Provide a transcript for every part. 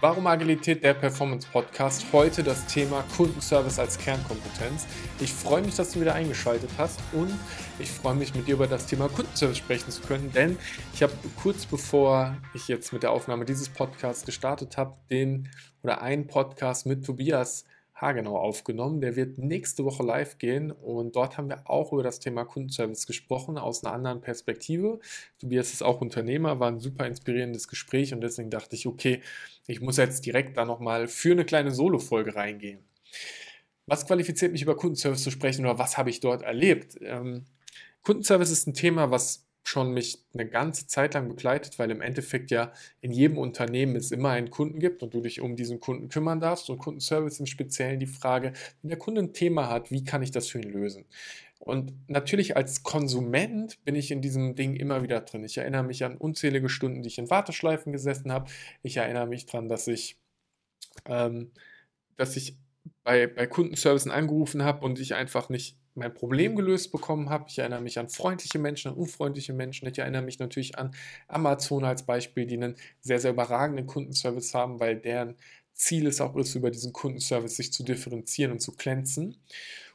Warum Agilität der Performance Podcast? Heute das Thema Kundenservice als Kernkompetenz. Ich freue mich, dass du wieder eingeschaltet hast und ich freue mich, mit dir über das Thema Kundenservice sprechen zu können, denn ich habe kurz bevor ich jetzt mit der Aufnahme dieses Podcasts gestartet habe, den oder einen Podcast mit Tobias haargenau aufgenommen. Der wird nächste Woche live gehen und dort haben wir auch über das Thema Kundenservice gesprochen, aus einer anderen Perspektive. Tobias ist auch Unternehmer, war ein super inspirierendes Gespräch und deswegen dachte ich, okay, ich muss jetzt direkt da nochmal für eine kleine Solo-Folge reingehen. Was qualifiziert mich über Kundenservice zu sprechen oder was habe ich dort erlebt? Ähm, Kundenservice ist ein Thema, was schon mich eine ganze Zeit lang begleitet, weil im Endeffekt ja in jedem Unternehmen es immer einen Kunden gibt und du dich um diesen Kunden kümmern darfst. Und Kundenservice im Speziellen die Frage, wenn der Kunde ein Thema hat, wie kann ich das für ihn lösen? Und natürlich als Konsument bin ich in diesem Ding immer wieder drin. Ich erinnere mich an unzählige Stunden, die ich in Warteschleifen gesessen habe. Ich erinnere mich daran, dass ich, ähm, dass ich bei, bei Kundenservicen angerufen habe und ich einfach nicht mein Problem gelöst bekommen habe. Ich erinnere mich an freundliche Menschen, an unfreundliche Menschen. Ich erinnere mich natürlich an Amazon als Beispiel, die einen sehr, sehr überragenden Kundenservice haben, weil deren Ziel es auch ist, über diesen Kundenservice sich zu differenzieren und zu glänzen.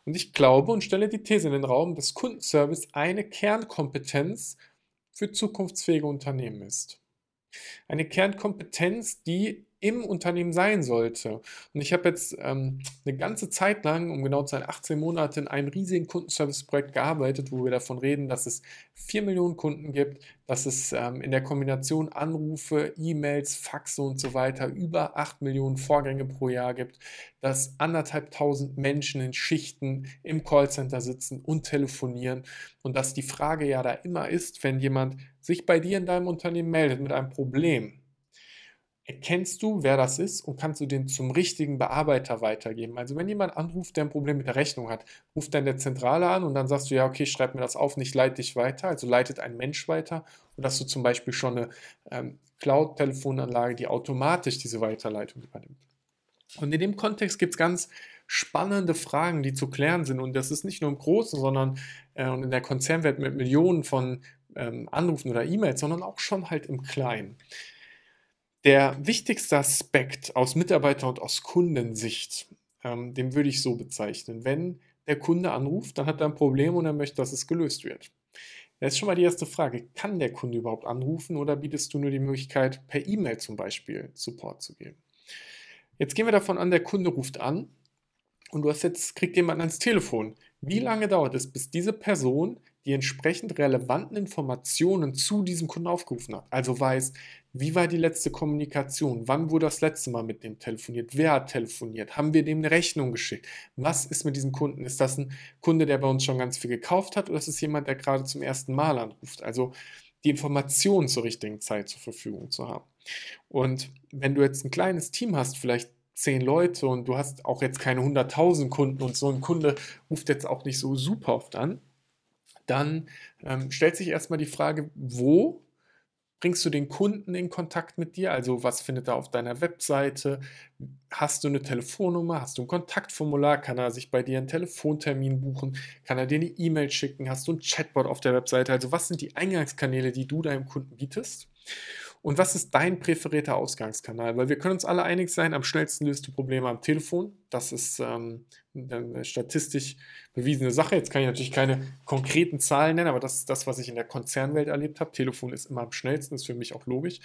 Und ich glaube und stelle die These in den Raum, dass Kundenservice eine Kernkompetenz für zukunftsfähige Unternehmen ist. Eine Kernkompetenz, die im Unternehmen sein sollte. Und ich habe jetzt ähm, eine ganze Zeit lang, um genau zu sein, 18 Monate in einem riesigen Kundenservice-Projekt gearbeitet, wo wir davon reden, dass es 4 Millionen Kunden gibt, dass es ähm, in der Kombination Anrufe, E-Mails, Faxe und so weiter über 8 Millionen Vorgänge pro Jahr gibt, dass anderthalb tausend Menschen in Schichten im Callcenter sitzen und telefonieren und dass die Frage ja da immer ist, wenn jemand sich bei dir in deinem Unternehmen meldet mit einem Problem, erkennst du, wer das ist und kannst du den zum richtigen Bearbeiter weitergeben. Also wenn jemand anruft, der ein Problem mit der Rechnung hat, ruft dann der Zentrale an und dann sagst du, ja, okay, schreib mir das auf, nicht leite dich weiter, also leitet ein Mensch weiter und hast du zum Beispiel schon eine ähm, Cloud-Telefonanlage, die automatisch diese Weiterleitung übernimmt. Und in dem Kontext gibt es ganz spannende Fragen, die zu klären sind. Und das ist nicht nur im Großen, sondern äh, in der Konzernwelt mit Millionen von ähm, Anrufen oder E-Mails, sondern auch schon halt im Kleinen. Der wichtigste Aspekt aus Mitarbeiter- und aus Kundensicht, ähm, den würde ich so bezeichnen. Wenn der Kunde anruft, dann hat er ein Problem und er möchte, dass es gelöst wird. Das ist schon mal die erste Frage. Kann der Kunde überhaupt anrufen oder bietest du nur die Möglichkeit, per E-Mail zum Beispiel Support zu geben? Jetzt gehen wir davon an, der Kunde ruft an und du hast jetzt, kriegt jemand ans Telefon. Wie lange dauert es, bis diese Person die entsprechend relevanten Informationen zu diesem Kunden aufgerufen hat. Also weiß, wie war die letzte Kommunikation? Wann wurde das letzte Mal mit dem telefoniert? Wer hat telefoniert? Haben wir dem eine Rechnung geschickt? Was ist mit diesem Kunden? Ist das ein Kunde, der bei uns schon ganz viel gekauft hat oder ist es jemand, der gerade zum ersten Mal anruft? Also die Informationen zur richtigen Zeit zur Verfügung zu haben. Und wenn du jetzt ein kleines Team hast, vielleicht zehn Leute und du hast auch jetzt keine 100.000 Kunden und so ein Kunde ruft jetzt auch nicht so super oft an, dann ähm, stellt sich erstmal die Frage, wo bringst du den Kunden in Kontakt mit dir? Also was findet er auf deiner Webseite? Hast du eine Telefonnummer? Hast du ein Kontaktformular? Kann er sich bei dir einen Telefontermin buchen? Kann er dir eine E-Mail schicken? Hast du ein Chatbot auf der Webseite? Also was sind die Eingangskanäle, die du deinem Kunden bietest? Und was ist dein präferierter Ausgangskanal? Weil wir können uns alle einig sein, am schnellsten löst du Probleme am Telefon. Das ist ähm, eine statistisch bewiesene Sache. Jetzt kann ich natürlich keine konkreten Zahlen nennen, aber das ist das, was ich in der Konzernwelt erlebt habe. Telefon ist immer am schnellsten, ist für mich auch logisch.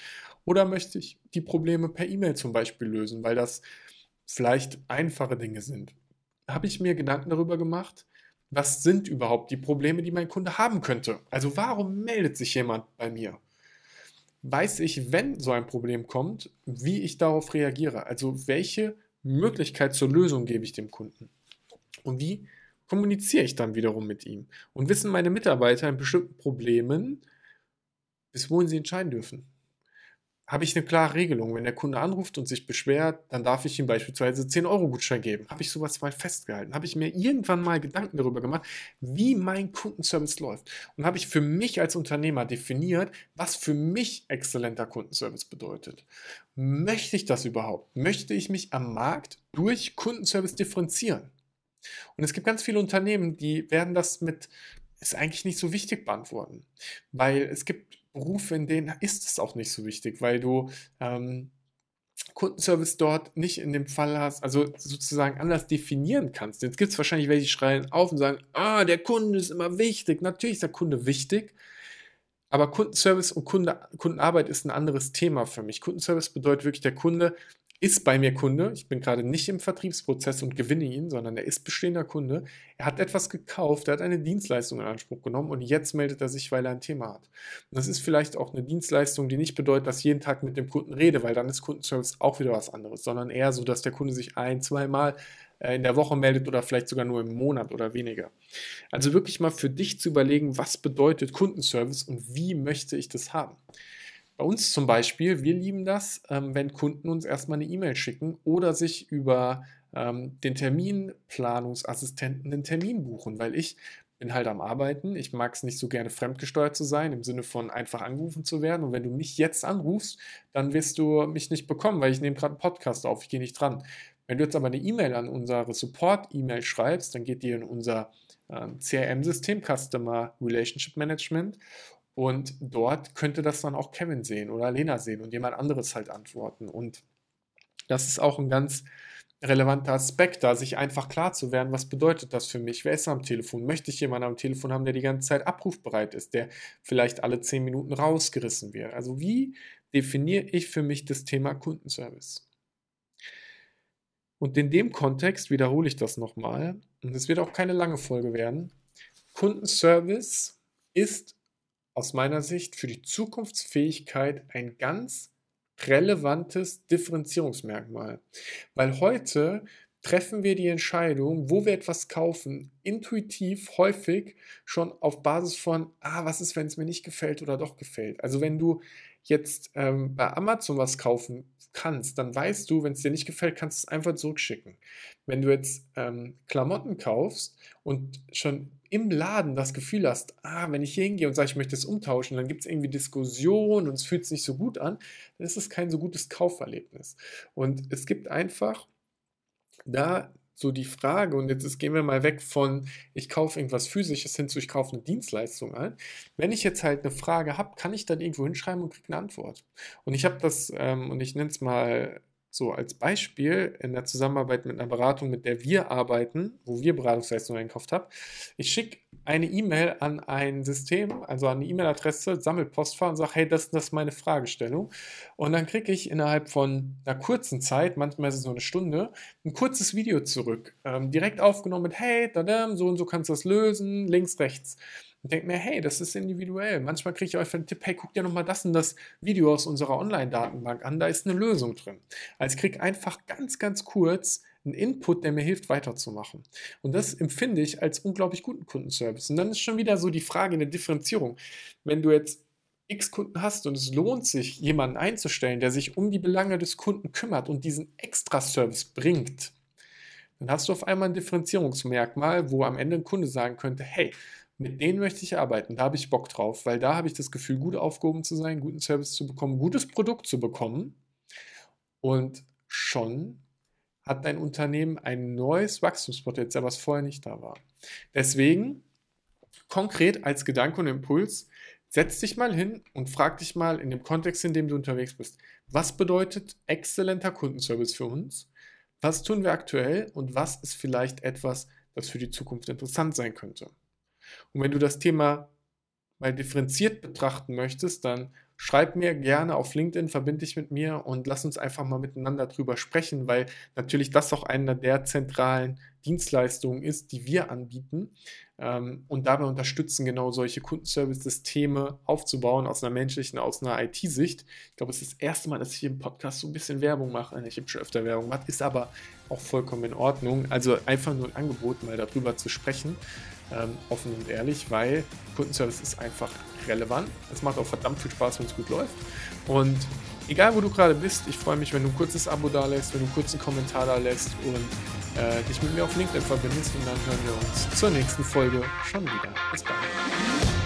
Oder möchte ich die Probleme per E-Mail zum Beispiel lösen, weil das vielleicht einfache Dinge sind? Habe ich mir Gedanken darüber gemacht, was sind überhaupt die Probleme, die mein Kunde haben könnte? Also warum meldet sich jemand bei mir? Weiß ich, wenn so ein Problem kommt, wie ich darauf reagiere. Also welche Möglichkeit zur Lösung gebe ich dem Kunden? Und wie kommuniziere ich dann wiederum mit ihm? Und wissen meine Mitarbeiter in bestimmten Problemen, bis wohin sie entscheiden dürfen? Habe ich eine klare Regelung. Wenn der Kunde anruft und sich beschwert, dann darf ich ihm beispielsweise 10 Euro Gutschein geben. Habe ich sowas mal festgehalten? Habe ich mir irgendwann mal Gedanken darüber gemacht, wie mein Kundenservice läuft? Und habe ich für mich als Unternehmer definiert, was für mich exzellenter Kundenservice bedeutet. Möchte ich das überhaupt? Möchte ich mich am Markt durch Kundenservice differenzieren? Und es gibt ganz viele Unternehmen, die werden das mit, ist eigentlich nicht so wichtig beantworten. Weil es gibt Berufe, in denen ist es auch nicht so wichtig, weil du ähm, Kundenservice dort nicht in dem Fall hast, also sozusagen anders definieren kannst. Jetzt gibt es wahrscheinlich welche, die schreien auf und sagen, ah, der Kunde ist immer wichtig. Natürlich ist der Kunde wichtig, aber Kundenservice und Kunde, Kundenarbeit ist ein anderes Thema für mich. Kundenservice bedeutet wirklich, der Kunde ist bei mir Kunde. Ich bin gerade nicht im Vertriebsprozess und gewinne ihn, sondern er ist bestehender Kunde. Er hat etwas gekauft, er hat eine Dienstleistung in Anspruch genommen und jetzt meldet er sich, weil er ein Thema hat. Und das ist vielleicht auch eine Dienstleistung, die nicht bedeutet, dass ich jeden Tag mit dem Kunden rede, weil dann ist Kundenservice auch wieder was anderes, sondern eher so, dass der Kunde sich ein, zweimal äh, in der Woche meldet oder vielleicht sogar nur im Monat oder weniger. Also wirklich mal für dich zu überlegen, was bedeutet Kundenservice und wie möchte ich das haben. Bei uns zum Beispiel, wir lieben das, ähm, wenn Kunden uns erstmal eine E-Mail schicken oder sich über ähm, den Terminplanungsassistenten einen Termin buchen, weil ich bin halt am Arbeiten. Ich mag es nicht so gerne fremdgesteuert zu sein, im Sinne von einfach angerufen zu werden. Und wenn du mich jetzt anrufst, dann wirst du mich nicht bekommen, weil ich nehme gerade einen Podcast auf, ich gehe nicht dran. Wenn du jetzt aber eine E-Mail an unsere Support-E-Mail schreibst, dann geht die in unser ähm, CRM-System, Customer Relationship Management. Und dort könnte das dann auch Kevin sehen oder Lena sehen und jemand anderes halt antworten. Und das ist auch ein ganz relevanter Aspekt, da sich einfach klar zu werden, was bedeutet das für mich? Wer ist am Telefon? Möchte ich jemanden am Telefon haben, der die ganze Zeit abrufbereit ist, der vielleicht alle zehn Minuten rausgerissen wird? Also wie definiere ich für mich das Thema Kundenservice? Und in dem Kontext wiederhole ich das nochmal, und es wird auch keine lange Folge werden. Kundenservice ist aus meiner Sicht für die Zukunftsfähigkeit ein ganz relevantes Differenzierungsmerkmal. Weil heute treffen wir die Entscheidung, wo wir etwas kaufen, intuitiv häufig schon auf Basis von, ah, was ist, wenn es mir nicht gefällt oder doch gefällt. Also wenn du jetzt ähm, bei Amazon was kaufen kannst, dann weißt du, wenn es dir nicht gefällt, kannst du es einfach zurückschicken. Wenn du jetzt ähm, Klamotten kaufst und schon im Laden das Gefühl hast, ah, wenn ich hier hingehe und sage, ich möchte es umtauschen, dann gibt es irgendwie Diskussionen und es fühlt sich nicht so gut an, dann ist es kein so gutes Kauferlebnis. Und es gibt einfach da so die Frage, und jetzt gehen wir mal weg von, ich kaufe irgendwas Physisches hin zu, ich kaufe eine Dienstleistung ein. Wenn ich jetzt halt eine Frage habe, kann ich dann irgendwo hinschreiben und kriege eine Antwort. Und ich habe das, ähm, und ich nenne es mal so als Beispiel in der Zusammenarbeit mit einer Beratung, mit der wir arbeiten, wo wir Beratungsleistungen einkauft haben. Ich schicke eine E-Mail an ein System, also an eine E-Mail-Adresse, Sammelpostfach und sage, hey, das, das ist meine Fragestellung. Und dann kriege ich innerhalb von einer kurzen Zeit, manchmal ist es nur eine Stunde, ein kurzes Video zurück. Ähm, direkt aufgenommen mit, hey, da, so und so kannst du das lösen, links, rechts und denke mir, hey, das ist individuell. Manchmal kriege ich euch einen Tipp, hey, guck dir nochmal das und das Video aus unserer Online-Datenbank an, da ist eine Lösung drin. Also ich kriege einfach ganz, ganz kurz einen Input, der mir hilft, weiterzumachen. Und das empfinde ich als unglaublich guten Kundenservice. Und dann ist schon wieder so die Frage in der Differenzierung. Wenn du jetzt x Kunden hast und es lohnt sich, jemanden einzustellen, der sich um die Belange des Kunden kümmert und diesen Extra-Service bringt, dann hast du auf einmal ein Differenzierungsmerkmal, wo am Ende ein Kunde sagen könnte, hey, mit denen möchte ich arbeiten, da habe ich Bock drauf, weil da habe ich das Gefühl, gut aufgehoben zu sein, guten Service zu bekommen, gutes Produkt zu bekommen und schon hat dein Unternehmen ein neues Wachstumspotenzial, was vorher nicht da war. Deswegen, konkret als Gedanke und Impuls, setz dich mal hin und frag dich mal in dem Kontext, in dem du unterwegs bist, was bedeutet exzellenter Kundenservice für uns? Was tun wir aktuell und was ist vielleicht etwas, das für die Zukunft interessant sein könnte? Und wenn du das Thema mal differenziert betrachten möchtest, dann schreib mir gerne auf LinkedIn, verbinde dich mit mir und lass uns einfach mal miteinander drüber sprechen, weil natürlich das auch einer der zentralen Dienstleistungen ist, die wir anbieten ähm, und dabei unterstützen, genau solche Kundenservice-Systeme aufzubauen aus einer menschlichen, aus einer IT-Sicht. Ich glaube, es ist das erste Mal, dass ich im Podcast so ein bisschen Werbung mache. Ich habe schon öfter Werbung gemacht, ist aber auch vollkommen in Ordnung. Also einfach nur ein Angebot, mal darüber zu sprechen ähm, offen und ehrlich, weil Kundenservice ist einfach relevant. Es macht auch verdammt viel Spaß, wenn es gut läuft. Und egal, wo du gerade bist, ich freue mich, wenn du ein kurzes Abo da lässt, wenn du einen kurzen Kommentar da lässt und äh, dich mit mir auf LinkedIn verbindest. Und dann hören wir uns zur nächsten Folge schon wieder. Bis bald.